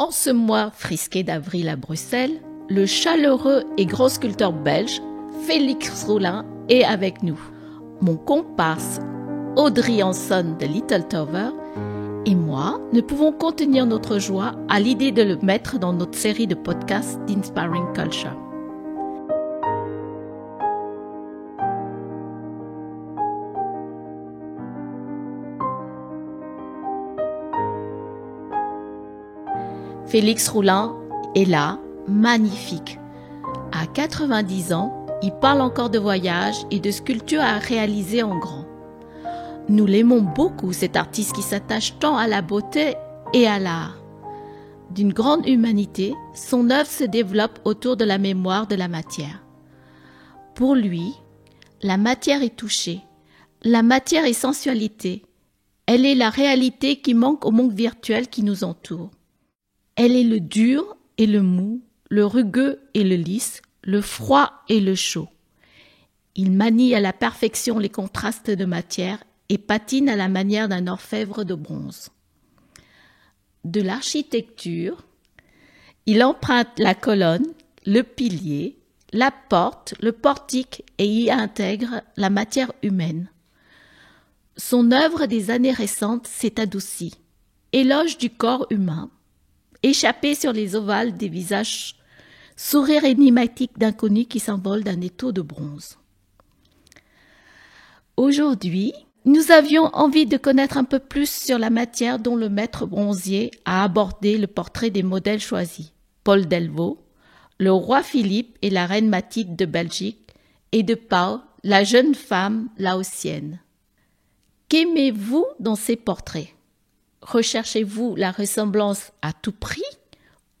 En ce mois frisqué d'avril à Bruxelles, le chaleureux et grand sculpteur belge Félix Roulin est avec nous. Mon comparse Audrey Hanson de Little Tower et moi ne pouvons contenir notre joie à l'idée de le mettre dans notre série de podcasts d'Inspiring Culture. Félix Roulin est là, magnifique. À 90 ans, il parle encore de voyage et de sculptures à réaliser en grand. Nous l'aimons beaucoup, cet artiste qui s'attache tant à la beauté et à l'art. D'une grande humanité, son œuvre se développe autour de la mémoire de la matière. Pour lui, la matière est touchée, la matière est sensualité, elle est la réalité qui manque au monde virtuel qui nous entoure. Elle est le dur et le mou, le rugueux et le lisse, le froid et le chaud. Il manie à la perfection les contrastes de matière et patine à la manière d'un orfèvre de bronze. De l'architecture, il emprunte la colonne, le pilier, la porte, le portique et y intègre la matière humaine. Son œuvre des années récentes s'est adoucie. Éloge du corps humain, échappé sur les ovales des visages, sourire énigmatique d'inconnus qui s'envolent d'un étau de bronze. Aujourd'hui, nous avions envie de connaître un peu plus sur la matière dont le maître bronzier a abordé le portrait des modèles choisis. Paul Delvaux, le roi Philippe et la reine Mathilde de Belgique, et de Pau, la jeune femme laotienne. Qu'aimez-vous dans ces portraits? Recherchez-vous la ressemblance à tout prix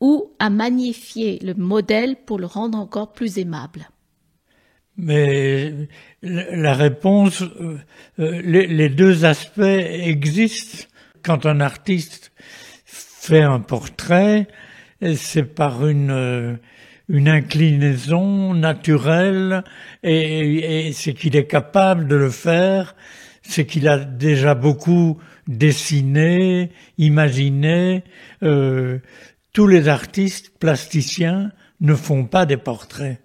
ou à magnifier le modèle pour le rendre encore plus aimable? Mais la réponse, euh, euh, les deux aspects existent. Quand un artiste fait un portrait, c'est par une euh, une inclinaison naturelle et, et c'est qu'il est capable de le faire, c'est qu'il a déjà beaucoup dessiner, imaginer. Euh, tous les artistes plasticiens ne font pas des portraits.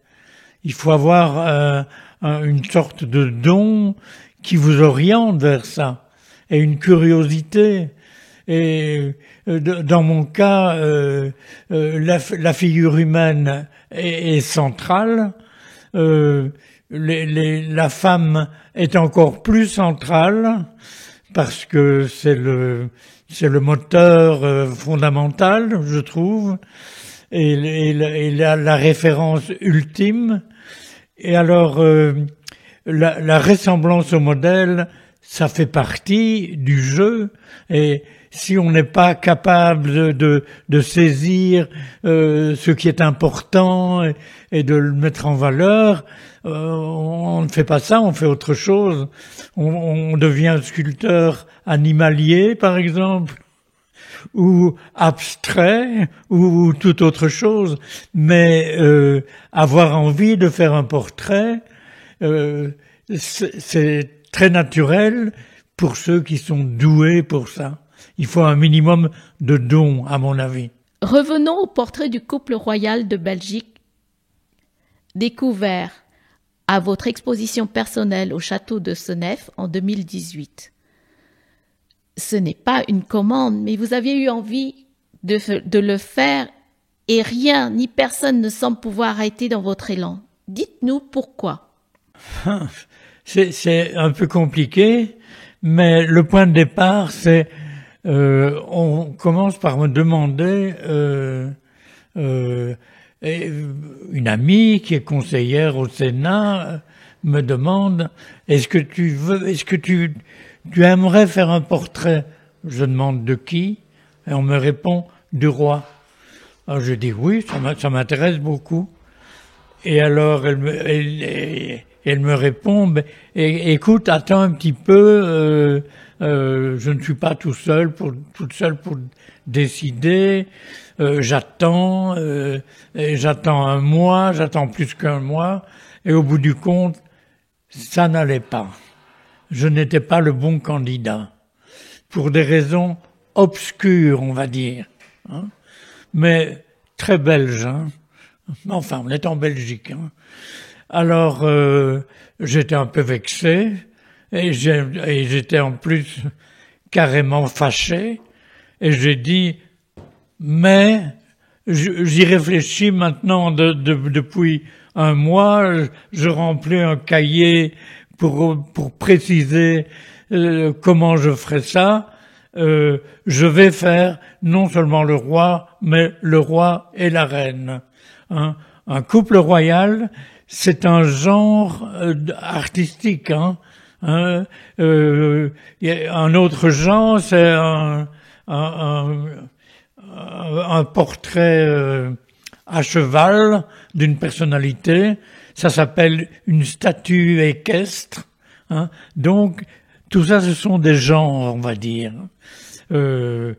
Il faut avoir euh, une sorte de don qui vous oriente vers ça et une curiosité. Et euh, dans mon cas, euh, euh, la, figure humaine est, est centrale. Les, les, la femme est encore plus centrale parce que c'est le c'est le moteur euh, fondamental, je trouve, et, et, la, la, référence ultime. Et alors, euh, la, la, ressemblance au modèle, ça fait partie du jeu. Et si on n'est pas capable de, de, saisir euh, ce qui est important et, de le mettre en valeur, euh, on ne fait pas ça, on fait autre chose. On, on devient sculpteur animalier, par exemple, ou abstrait, ou, toute autre chose. Mais euh, avoir envie de faire un portrait, euh, c'est très naturel pour ceux qui sont doués pour ça. Il faut un minimum de dons, à mon avis. Revenons au portrait du couple royal de Belgique, découvert à votre exposition personnelle au château de Senef en 2018. Ce n'est pas une commande, mais vous aviez eu envie de, de le faire et rien ni personne ne semble pouvoir arrêter dans votre élan. Dites-nous pourquoi. C'est un peu compliqué, mais le point de départ, c'est euh, on commence par me demander euh, euh, une amie qui est conseillère au Sénat me demande est-ce que tu veux est-ce que tu aimerais faire un portrait? Je demande de qui? Et on me répond du roi. Alors je dis oui ça m'intéresse beaucoup. Et alors elle me répond ben, écoute attends un petit peu euh, je ne suis pas tout seul pour toute seule pour décider. Euh, j'attends, euh, j'attends un mois, j'attends plus qu'un mois, et au bout du compte, ça n'allait pas. Je n'étais pas le bon candidat pour des raisons obscures, on va dire. Hein. mais très belge. Hein. Enfin, on est en Belgique. Hein. Alors, euh, j'étais un peu vexé et j'étais en plus carrément fâché. Et j'ai dit, mais j'y réfléchis maintenant depuis un mois. Je remplis un cahier pour, pour préciser euh, comment je ferai ça. Euh, je vais faire non seulement le roi, mais le roi et la reine. Hein. Un couple royal, c'est un genre euh, artistique. Hein. Hein, euh, un autre genre, c'est un, portrait euh, à cheval d'une personnalité. Ça s'appelle une statue équestre. Hein? Donc, tout ça, ce sont des genres, on va dire. Euh,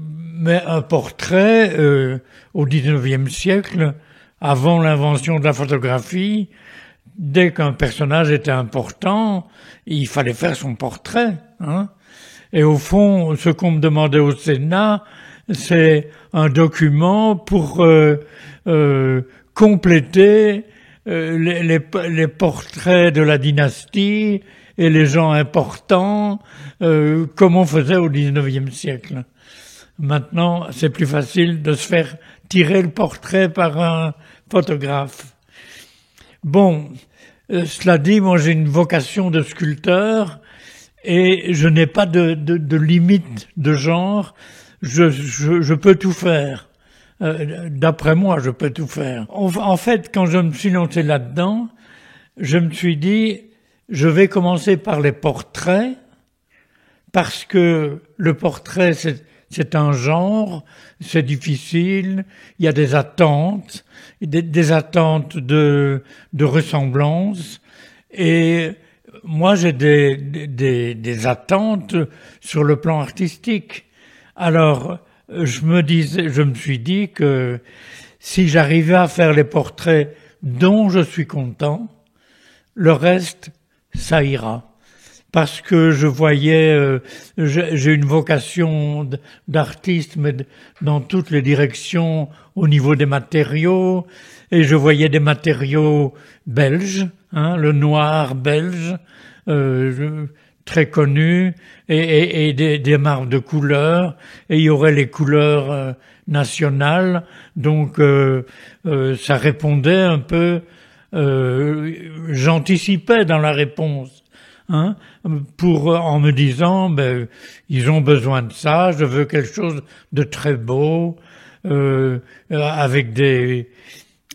mais un portrait, euh, au XIXe siècle, avant l'invention de la photographie, dès qu'un personnage était important, il fallait faire son portrait. Hein. Et au fond, ce qu'on me demandait au Sénat, c'est un document pour euh, euh, compléter euh, les, les, les, portraits de la dynastie et les gens importants, comme on faisait au XIXe siècle. Maintenant, c'est plus facile de se faire tirer le portrait par un photographe. Bon, euh, cela dit, moi j'ai une vocation de sculpteur et je n'ai pas de, de, de, limite de genre. Je, je, je peux tout faire. Euh, D'après moi, je peux tout faire. En, en, fait, quand je me suis lancé là-dedans, je me suis dit, je vais commencer par les portraits parce que le portrait, c'est c'est un genre, c'est difficile, il y a des attentes, des, attentes de, ressemblance, et moi j'ai des, des, des, attentes sur le plan artistique. Alors, je me disais, je me suis dit que si j'arrivais à faire les portraits dont je suis content, le reste, ça ira parce que je voyais, euh, j'ai une vocation d'artiste, mais dans toutes les directions au niveau des matériaux, et je voyais des matériaux belges, hein, le noir belge, euh, très connu, et, et, des, des, marques de couleurs, et il y aurait les couleurs euh, nationales, donc euh, euh, ça répondait un peu, j'anticipais dans la réponse hein, pour en me disant ben ils ont besoin de ça, je veux quelque chose de très beau, euh, avec des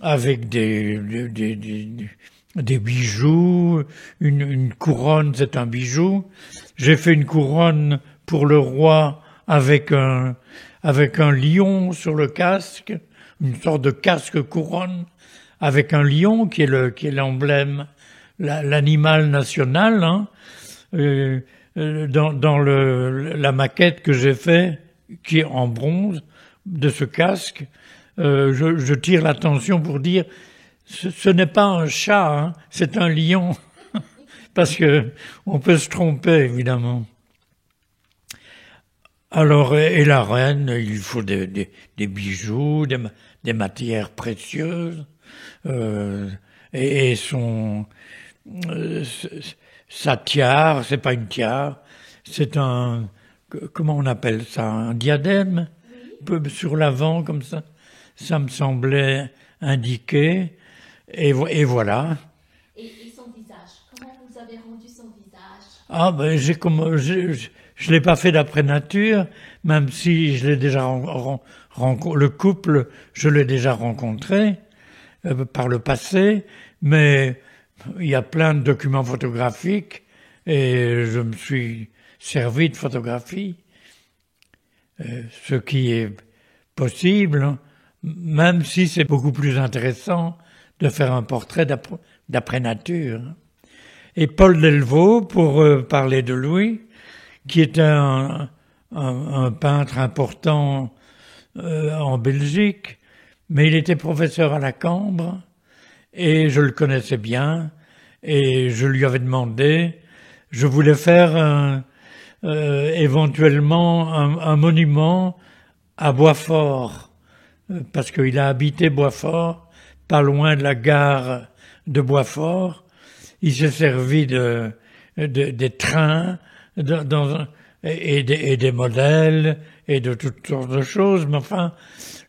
avec des des, des, des bijoux, une, une couronne c'est un bijou. J'ai fait une couronne pour le roi avec un avec un lion sur le casque, une sorte de casque couronne avec un lion qui est le qui est l'emblème l'animal national, hein, euh, euh, dans, dans le, la maquette que j'ai fait, qui est en bronze, de ce casque, euh, je, je, tire l'attention pour dire ce, ce n'est pas un chat, hein, c'est un lion, parce que on peut se tromper évidemment. Alors, et la reine, il faut des, des, des bijoux, des, des, matières précieuses, euh, et, et son, euh, sa tiare, c'est pas une tiare, c'est un, comment on appelle ça, un diadème, sur l'avant comme ça. Ça me semblait indiqué, et, et voilà. Et, et, son visage, comment vous avez rendu son visage? Ah ben j'ai comme je, je, l'ai pas fait d'après nature, même si je l'ai déjà rencontré, le couple, je l'ai déjà rencontré euh, par le passé, mais il y a plein de documents photographiques et je me suis servi de photographie, euh, ce qui est possible, même si c'est beaucoup plus intéressant de faire un portrait d'après nature. Et Paul Delvaux, pour euh, parler de lui, qui un, un peintre important euh, en Belgique, mais il était professeur à la Cambre, et je le connaissais bien et je lui avais demandé, je voulais faire euh, éventuellement un, monument à Boisfort, parce qu'il a habité Boisfort, pas loin de la gare de Boisfort. Il s'est servi de, des trains et des modèles et de toutes sortes de choses. Mais enfin,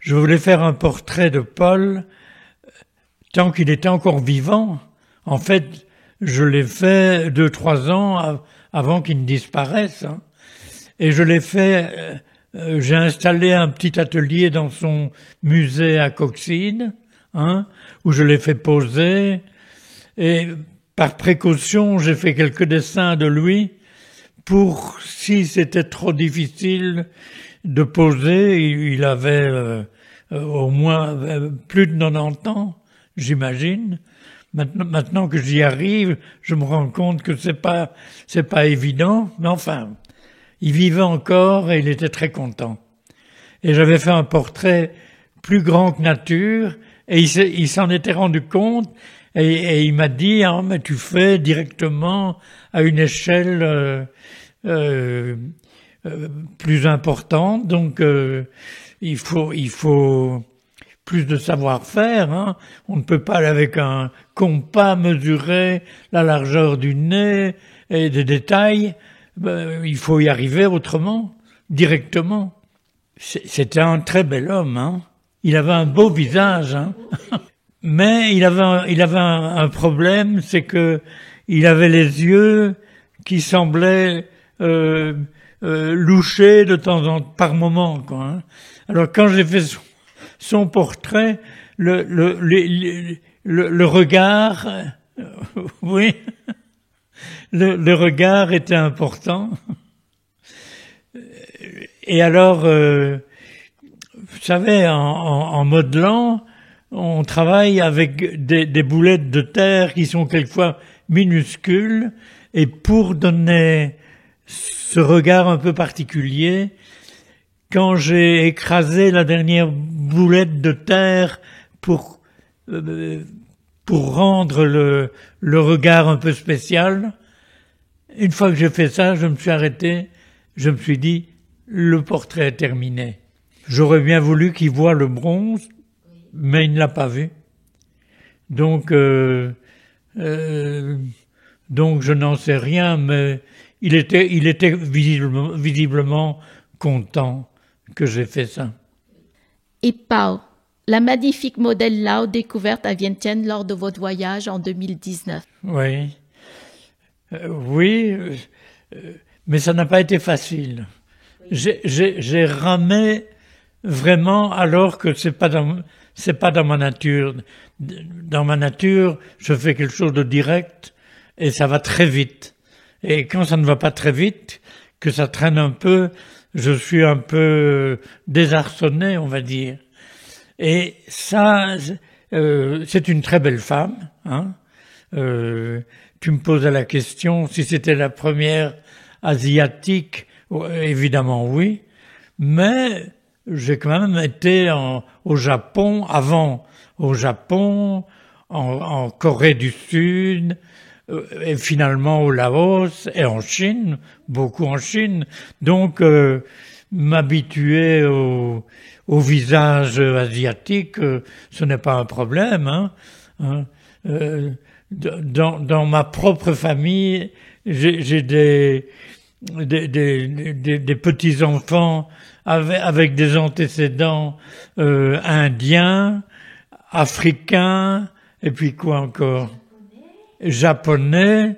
je voulais faire un portrait de Paul tant qu'il était encore vivant. En fait, je l'ai fait deux, trois ans avant qu'il ne disparaisse. Hein. Et je l'ai fait, euh, euh, j'ai installé un petit atelier dans son musée à Coxine, hein, où je l'ai fait poser. Et par précaution, j'ai fait quelques dessins de lui pour, si c'était trop difficile de poser, il avait euh, au moins plus de 90 ans, j'imagine. Maintenant, maintenant que j'y arrive, je me rends compte que c'est pas, c'est pas évident, mais enfin, il vivait encore et il était très content. Et j'avais fait un portrait plus grand que nature et il s'en était rendu compte et, il m'a dit, ah, mais tu fais directement à une échelle euh, euh, euh plus importante, donc euh, il faut, il faut plus de savoir-faire. Hein. On ne peut pas avec un compas mesurer la largeur du nez et des détails. Ben, il faut y arriver autrement, directement. C'était un très bel homme. Hein. Il avait un beau visage. Hein. Mais il avait un, il avait un, problème, c'est que il avait les yeux qui semblaient euh, euh, loucher de temps en temps, par moment. Quoi, hein. Alors quand j'ai fait portrait, le, le, le, le regard, oui, le, regard était important. Et alors, euh, vous savez, en, en, modelant, on travaille avec des, des, boulettes de terre qui sont quelquefois minuscules, et pour donner ce regard un peu particulier, quand j'ai écrasé la dernière boulette de terre pour euh, pour rendre le, le regard un peu spécial, une fois que j'ai fait ça, je me suis arrêté, je me suis dit, le portrait est terminé. J'aurais bien voulu qu'il voie le bronze, mais il ne l'a pas vu. Donc, euh, euh, donc je n'en sais rien, mais il était, il était visiblement, visiblement content que j'ai fait ça. Et Pau, la magnifique modèle Lao découverte à Vientiane lors de votre voyage en 2019. Oui, euh, oui, euh, mais ça n'a pas été facile. J'ai ramé vraiment alors que c'est pas dans c'est pas dans ma nature. Dans ma nature, je fais quelque chose de direct et ça va très vite. Et quand ça ne va pas très vite, que ça traîne un peu, je suis un peu désarçonné, on va dire. Et ça, euh, c'est une très belle femme. Hein. Euh, tu me posais la question si c'était la première asiatique. Évidemment oui, mais j'ai quand même été en, au Japon avant, au Japon, en, en Corée du Sud, euh, et finalement au Laos et en Chine, beaucoup en Chine. Donc euh, m'habituer au, au, visage asiatique, euh, ce n'est pas un problème. Hein, hein. dans, dans, ma propre famille, j'ai des des, des, des, petits enfants avec, avec des antécédents indiens, africains, et puis quoi encore? Japonais.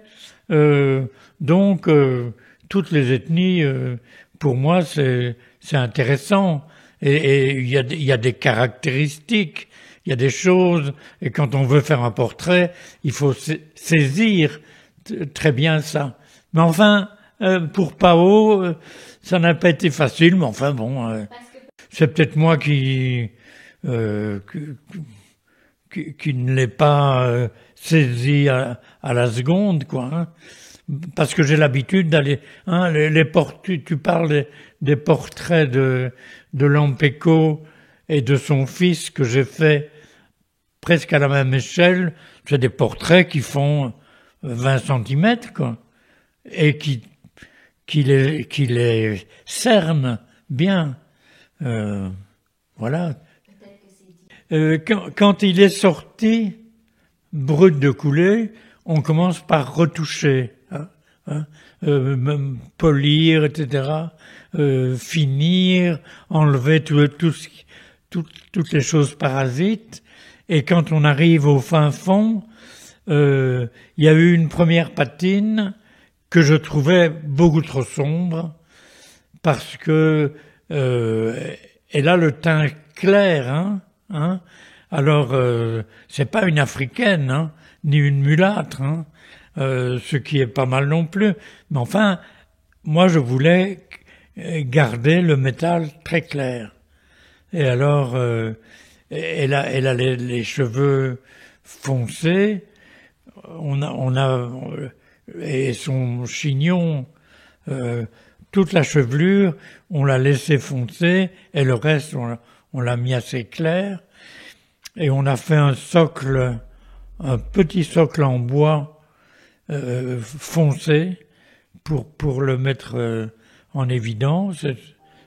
Euh, donc, euh, toutes les ethnies, euh, pour moi, c'est intéressant. Et il y, a, y a des caractéristiques, il y a des choses. Et quand on veut faire un portrait, il faut saisir très bien ça. Mais enfin, pour Pao, ça n'a pas été facile. Mais enfin, bon, c'est peut-être moi qui, qui, qui, ne l'ai pas saisi à, à, la seconde, quoi. Hein. Parce que j'ai l'habitude d'aller, hein, les, les tu, tu, parles des, portraits de, de Lampeco et de son fils que j'ai fait presque à la même échelle. C'est des portraits qui font 20 cm, quoi. Et qui, qui les, qui les cernent bien. Euh, voilà. Euh, quand, quand, il est sorti, brut de coulée, on commence par retoucher, hein, hein, euh, polir, etc., euh, finir, enlever tout, tout, tout, toutes les choses parasites. Et quand on arrive au fin fond, euh, il y a eu une première patine que je trouvais beaucoup trop sombre parce que euh, elle a le teint clair, hein, hein alors euh, c'est pas une africaine, hein, ni une mulâtre, hein, euh, ce qui est pas mal non plus. Mais enfin, moi je voulais garder le métal très clair. Et alors, euh, elle a, les, cheveux foncés, on a, on a et son chignon, euh, toute la chevelure, on l'a laissé foncer et le reste, on l'a mis assez clair. Et on a fait un socle, un petit socle en bois euh, foncé pour, pour le mettre euh, en évidence.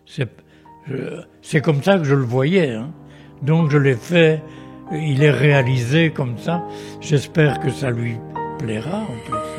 C'est comme ça que je le voyais. Hein. Donc je l'ai fait, il est réalisé comme ça. J'espère que ça lui plaira en plus.